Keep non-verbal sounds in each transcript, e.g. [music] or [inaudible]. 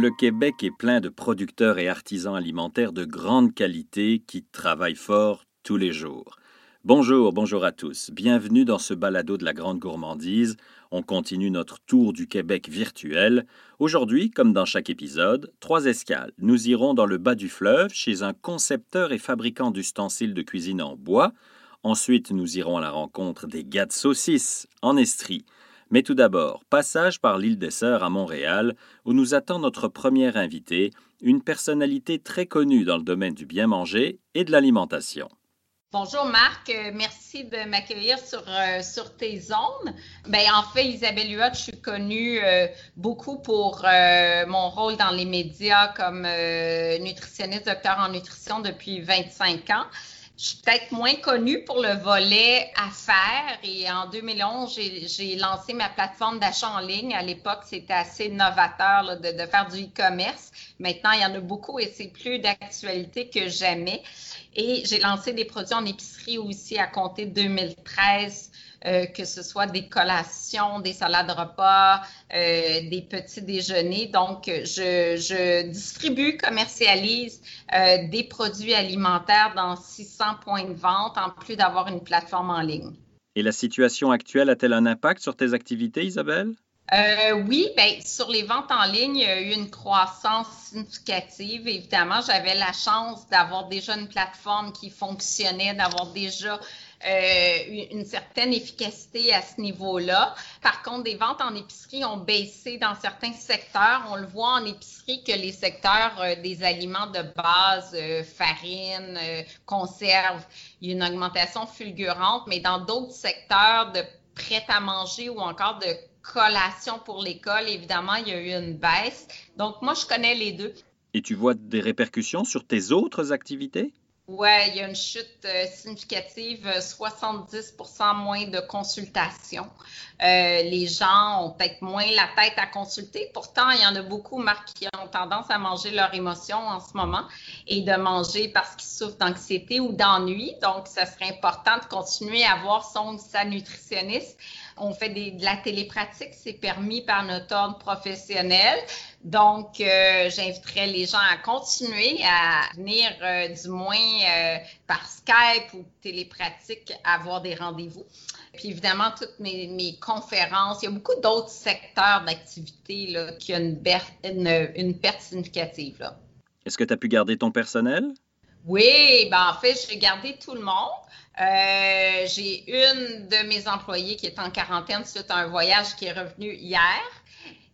Le Québec est plein de producteurs et artisans alimentaires de grande qualité qui travaillent fort tous les jours. Bonjour, bonjour à tous. Bienvenue dans ce balado de la grande gourmandise. On continue notre tour du Québec virtuel. Aujourd'hui, comme dans chaque épisode, trois escales. Nous irons dans le bas du fleuve chez un concepteur et fabricant d'ustensiles de cuisine en bois. Ensuite, nous irons à la rencontre des gars de saucisses en Estrie. Mais tout d'abord, passage par l'île des Sœurs à Montréal, où nous attend notre première invité, une personnalité très connue dans le domaine du bien manger et de l'alimentation. Bonjour Marc, euh, merci de m'accueillir sur, euh, sur tes zones. Ben, en fait, Isabelle Huot, je suis connue euh, beaucoup pour mon rôle dans les médias comme nutritionniste, docteur en nutrition depuis 25 ans. Je suis peut-être moins connue pour le volet affaires et en 2011, j'ai lancé ma plateforme d'achat en ligne. À l'époque, c'était assez novateur de, de, faire du e-commerce. Maintenant, il y en a beaucoup et c'est plus d'actualité que jamais. Et j'ai lancé des produits en épicerie aussi à compter 2013. Euh, que ce soit des collations, des salades repas, euh, des petits déjeuners. Donc, je, je distribue, commercialise euh, des produits alimentaires dans 600 points de vente, en plus d'avoir une plateforme en ligne. Et la situation actuelle a-t-elle un impact sur tes activités, Isabelle? Euh, oui, ben, sur les ventes en ligne, il y a eu une croissance significative. Évidemment, j'avais la chance d'avoir déjà une plateforme qui fonctionnait, d'avoir déjà euh, une certaine efficacité à ce niveau-là. Par contre, des ventes en épicerie ont baissé dans certains secteurs. On le voit en épicerie que les secteurs euh, des aliments de base, euh, farine, conserve, il y a une augmentation fulgurante, mais dans d'autres secteurs de prêt à manger ou encore de collation pour l'école, évidemment, il y a eu une baisse. Donc, moi, je connais les deux. Et tu vois des répercussions sur tes autres activités? Oui, il y a une chute euh, significative, 70% euh, moins de consultations. Euh, les gens ont peut-être moins la tête à consulter. Pourtant, il y en a beaucoup, Marc, qui ont tendance à manger leurs émotions en ce moment et de manger parce qu'ils souffrent d'anxiété ou d'ennui. Donc, ça serait important de continuer à voir son sa nutritionniste on fait de la télépratique, c'est permis par notre ordre professionnel. Donc, euh, j'inviterais les gens à continuer à venir euh, du moins euh, par Skype ou télépratique avoir des rendez-vous. Puis évidemment, toutes mes, conférences, il y a beaucoup d'autres secteurs d'activité qui ont une, une, perte significative. Est-ce que tu as pu garder ton personnel? Oui, ben en fait, j'ai gardé tout le monde. Euh, j'ai une de mes employées qui est en quarantaine suite à un voyage qui est revenu hier.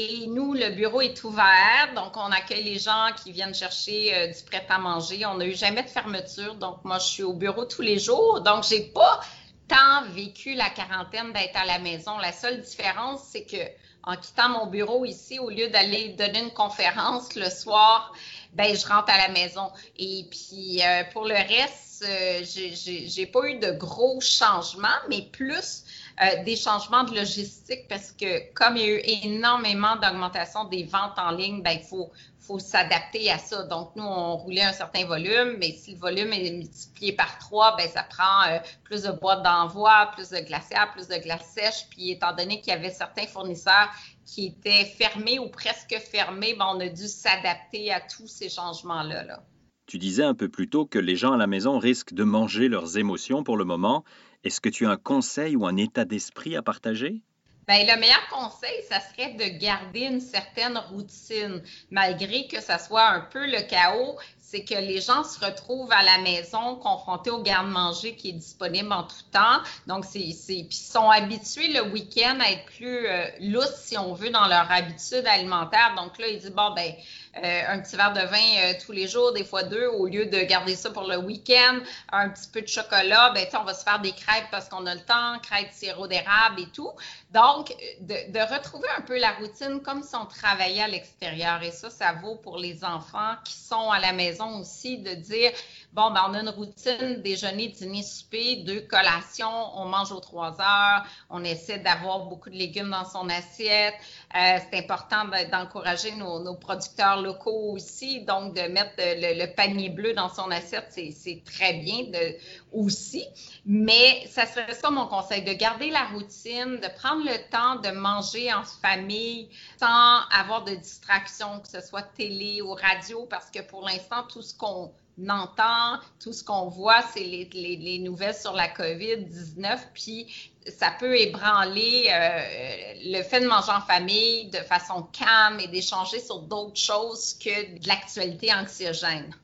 Et nous, le bureau est ouvert, donc on accueille les gens qui viennent chercher euh, du prêt à manger. On n'a eu jamais de fermeture, donc moi, je suis au bureau tous les jours. Donc, j'ai pas tant vécu la quarantaine d'être à la maison. La seule différence, c'est que en quittant mon bureau ici, au lieu d'aller donner une conférence le soir, ben je rentre à la maison. Et puis euh, pour le reste, euh, j'ai pas eu de gros changements, mais plus euh, des changements de logistique parce que comme il y a eu énormément d'augmentation des ventes en ligne, ben il faut faut s'adapter à ça. Donc, nous, on roulait un certain volume, mais si le volume est multiplié par trois, ben ça prend euh, plus de boîtes d'envoi, plus de glacières, plus de glace sèche. Puis, étant donné qu'il y avait certains fournisseurs qui étaient fermés ou presque fermés, ben, on a dû s'adapter à tous ces changements-là. Là. Tu disais un peu plus tôt que les gens à la maison risquent de manger leurs émotions pour le moment. Est-ce que tu as un conseil ou un état d'esprit à partager? Bien, le meilleur conseil, ça serait de garder une certaine routine, malgré que ça soit un peu le chaos. C'est que les gens se retrouvent à la maison confrontés au garde-manger qui est disponible en tout temps. Donc, c'est, sont habitués le week-end à être plus euh, si on veut, dans leur habitude alimentaire. Donc là, ils disent, bon, ben, un petit verre de vin euh, tous les jours, des fois deux, au lieu de garder ça pour le week-end, un petit peu de chocolat, ben, on va se faire des crêpes parce qu'on a le temps, crêpes sirop d'érable et tout. Donc, de, de, retrouver un peu la routine comme si on travaillait à l'extérieur. Et ça, ça vaut pour les enfants qui sont à la maison aussi, de dire, bon, ben, on a une routine déjeuner, dîner, souper, deux collations, on mange aux trois heures, on essaie d'avoir beaucoup de légumes dans son assiette. Euh, c'est important d'encourager nos, producteurs locaux aussi, donc de mettre le, panier bleu dans son assiette, c'est très bien de, aussi. Mais ça serait ça mon conseil, de garder la routine, de prendre le temps de manger en famille sans avoir de distractions, que ce soit télé ou radio, parce que pour l'instant, tout ce qu'on entend, tout ce qu'on voit, c'est les, nouvelles sur la COVID-19, puis ça peut ébranler euh, le fait de manger en famille de façon calme et d'échanger sur d'autres choses que de l'actualité anxiogène.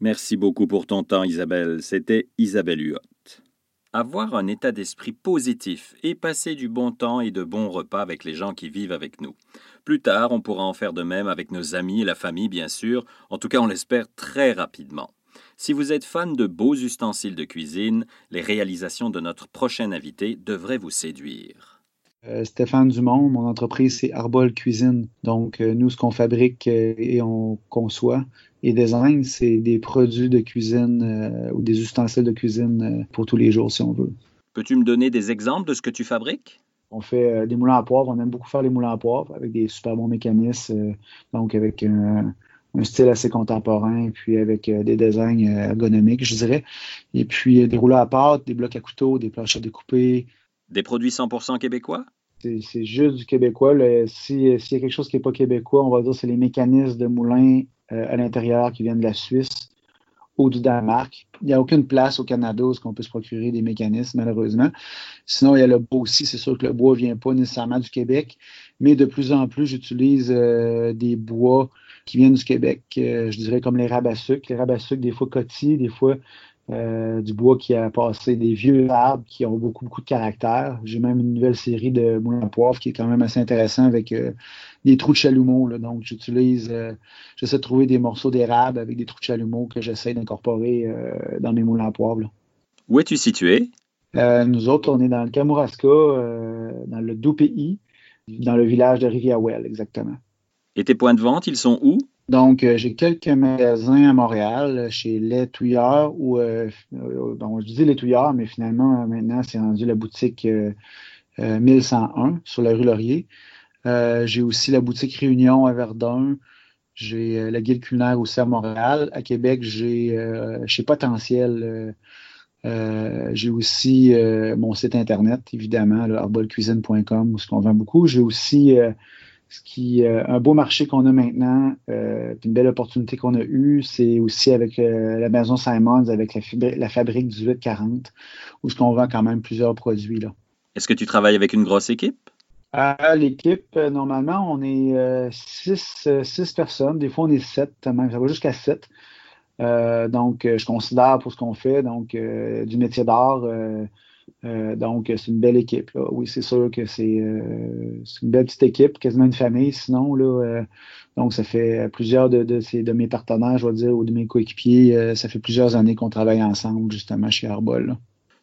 Merci beaucoup pour ton temps, Isabelle. C'était Isabelle Huot. Avoir un état d'esprit positif et passer du bon temps et de bons repas avec les gens qui vivent avec nous. Plus tard, on pourra en faire de même avec nos amis et la famille, bien sûr. En tout cas, on l'espère très rapidement. Si vous êtes fan de beaux ustensiles de cuisine, les réalisations de notre prochain invité devraient vous séduire. Euh, Stéphane Dumont, mon entreprise, c'est Arbol Cuisine. Donc, euh, nous, ce qu'on fabrique euh, et on conçoit et design, c'est des produits de cuisine ou des ustensiles de cuisine pour tous les jours, si on veut. Peux-tu me donner des exemples de ce que tu fabriques? On fait des moulins à poivre. On aime beaucoup faire les moulins à poivre avec des super bons mécanismes. donc, avec un un style assez contemporain, puis avec euh, des designs euh, ergonomiques, je dirais. Et puis euh, des rouleaux à pâte, des blocs à couteau, des planches à découper. Des produits 100% québécois? C'est juste du québécois. S'il y a quelque chose qui n'est pas québécois, on va dire c'est les mécanismes de moulin à l'intérieur qui viennent de la Suisse ou du Danemark. Il n'y a aucune place au Canada où on peut se procurer des mécanismes, malheureusement. Sinon, il y a le bois aussi. C'est sûr que le bois ne vient pas nécessairement du Québec, mais de plus en plus, j'utilise des bois qui viennent du Québec, euh, je dirais comme les rabats Les rabats des fois cotis, des fois euh, du bois qui a passé des vieux arbres qui ont beaucoup, beaucoup de caractère. J'ai même une nouvelle série de moulins à poivre qui est quand même assez intéressant avec euh, des trous de chalumeau. Donc, j'utilise, j'essaie de trouver des morceaux d'érable avec des trous de chalumeau que j'essaie d'incorporer dans mes moulins à poivre. Où es-tu situé? nous autres, on est dans le Kamouraska, dans le Doux Pays, dans le village de Rivière-Well, exactement. Et tes points de vente, ils sont où? Donc, euh, j'ai quelques magasins à Montréal, chez Les Touillards, ou, euh, euh, bon, je dis Les Touillards, mais finalement, maintenant, c'est rendu la boutique 1101 sur la rue Laurier. j'ai aussi la boutique Réunion à Verdun. J'ai la guilde culinaire aussi à Montréal. À Québec, j'ai chez Potentiel. j'ai aussi mon site internet, évidemment, arbolcuisine.com, où ce qu'on vend beaucoup. J'ai aussi ce qui euh, un beau marché qu'on a maintenant, euh, une belle opportunité qu'on a eue, c'est aussi avec euh, la maison Simons, avec la, la fabrique 1840, où ce qu'on vend quand même plusieurs produits. là. Est-ce que tu travailles avec une grosse équipe? À l'équipe, normalement, on est six, six, personnes. Des fois, on est sept, même, ça va jusqu'à sept. donc, je considère pour ce qu'on fait, donc du métier d'art, euh, donc, c'est une belle équipe. Oui, c'est sûr que euh, c'est une belle petite équipe, quasiment une famille, sinon. Là, euh, donc, ça fait plusieurs de, de, mes partenaires, je vais dire, ou de mes coéquipiers, ça fait plusieurs années qu'on travaille ensemble, justement, chez Arbol.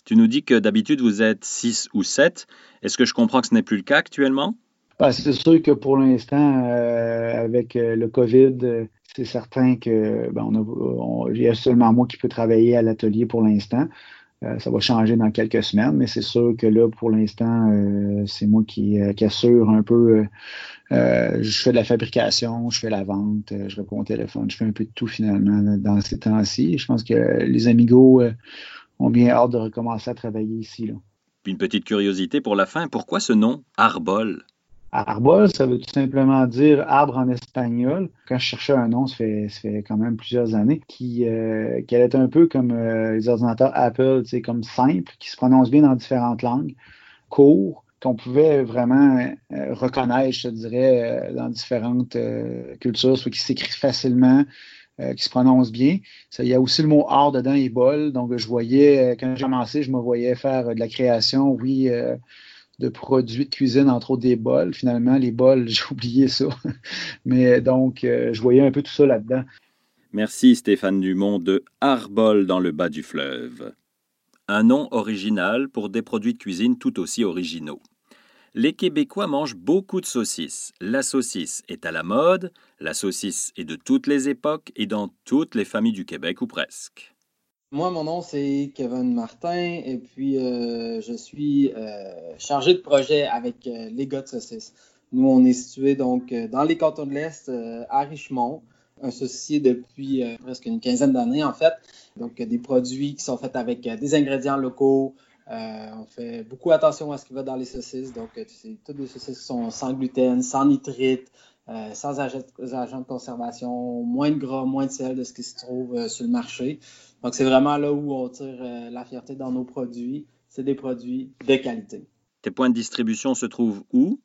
Tu nous dis que d'habitude, vous êtes six ou sept. Est-ce que je comprends que ce n'est plus le cas actuellement? Ben, c'est sûr que pour l'instant, avec le COVID, c'est certain que ben, on il y a seulement moi qui peux travailler à l'atelier pour l'instant. Euh, ça va changer dans quelques semaines, mais c'est sûr que là, pour l'instant, euh, c'est moi qui, euh, assure un peu. je fais de la fabrication, je fais la vente, je réponds au téléphone, je fais un peu de tout finalement dans ces temps-ci. Je pense que les amigos ont bien hâte de recommencer à travailler ici. Puis une petite curiosité pour la fin, pourquoi ce nom Arbol? Arbol, ça veut tout simplement dire arbre en espagnol. Quand je cherchais un nom, ça fait, quand même plusieurs années, qui, euh, qui allait un peu comme euh, les ordinateurs Apple, comme simple, qui se prononce bien dans différentes langues, court, qu'on pouvait vraiment euh, reconnaître, je dirais, dans différentes cultures, soit qui s'écrit facilement, qui se prononce bien. il y a aussi le mot art dedans et bol. Donc, je voyais, quand j'ai commencé, je me voyais faire de la création, oui, de produits de cuisine, entre autres des bols. Finalement, les bols, [laughs] j'ai oublié ça. Mais donc, euh, je voyais un peu tout ça là-dedans. Merci Stéphane Dumont de Arbol dans le bas du fleuve. Un nom original pour des produits de cuisine tout aussi originaux. Les Québécois mangent beaucoup de saucisses. La saucisse est à la mode, la saucisse est de toutes les époques et dans toutes les familles du Québec ou presque. Moi, mon nom, c'est Kevin Martin et puis euh, je suis euh, chargé de projet avec euh, les de saucisses. Nous, on est situé donc dans les cantons de l'Est à Richemont, un saucissier depuis presque une quinzaine d'années en fait. Donc, des produits qui sont faits avec des ingrédients locaux. on fait beaucoup attention à ce qui va dans les saucisses. Donc, c'est toutes des saucisses qui sont sans gluten, sans nitrite, sans agents de conservation, moins de gras, moins de sel de ce qui se trouve sur le marché. Donc, c'est vraiment là où on tire euh, la fierté dans nos produits. C'est des produits de qualité. Tes points de distribution se trouvent où?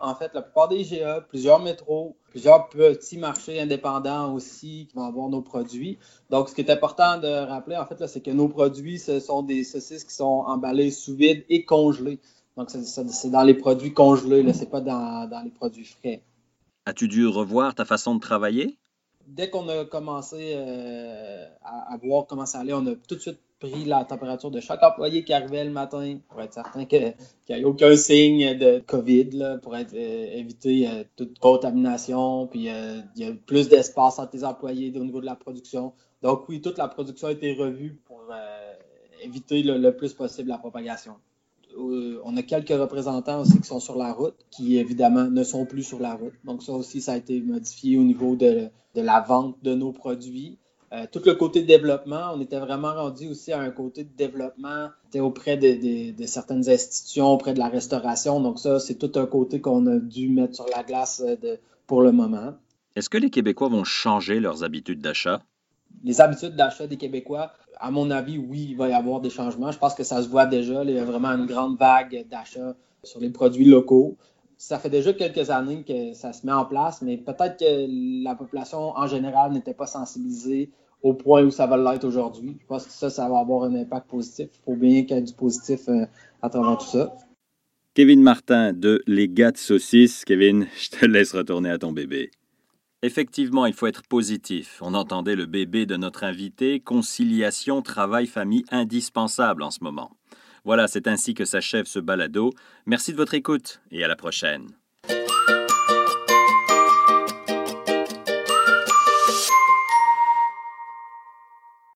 En fait, la plupart des GA, plusieurs métros, plusieurs petits marchés indépendants aussi qui vont avoir nos produits. Donc, ce qui est important de rappeler, en fait, c'est que nos produits, ce sont des saucisses qui sont emballées sous vide et congelées. Donc, c'est dans les produits congelés, ce n'est pas dans, dans les produits frais. As-tu dû revoir ta façon de travailler? dès qu'on a commencé euh, à, voir comment ça allait, on a tout de suite pris la température de chaque employé qui arrivait le matin pour être certain qu'il n'y ait aucun signe de COVID, pour euh, éviter euh, toute contamination. Puis il y a plus d'espace entre les employés au niveau de la production. Donc oui, toute la production a été revue pour éviter le plus possible la propagation. Euh, on a quelques représentants aussi qui sont sur la route, qui évidemment ne sont plus sur la route. Donc ça aussi, ça a été modifié au niveau de, la vente de nos produits. Euh, tout le côté développement, on était vraiment rendu aussi à un côté de développement auprès de, certaines institutions, auprès de la restauration. Donc ça, c'est tout un côté qu'on a dû mettre sur la glace euh, pour le moment. Est-ce que les Québécois vont changer leurs habitudes d'achat? Les habitudes d'achat des Québécois, à mon avis, oui, il va y avoir des changements. Je pense que ça se voit déjà. Il y a vraiment une grande vague d'achats sur les produits locaux. Ça fait déjà quelques années que ça se met en place, mais peut-être que la population en général n'était pas sensibilisée au point où ça va l'être aujourd'hui. Je pense que ça, ça va avoir un impact positif. Il faut bien qu'il y ait du positif euh, à travers tout ça. Kevin Martin de Les Gâtes Saucisses. Kevin, je te laisse retourner à ton bébé. Effectivement, il faut être positif. On entendait le bébé de notre invité, conciliation travail-famille indispensable en ce moment. Voilà, c'est ainsi que s'achève ce balado. Merci de votre écoute et à la prochaine.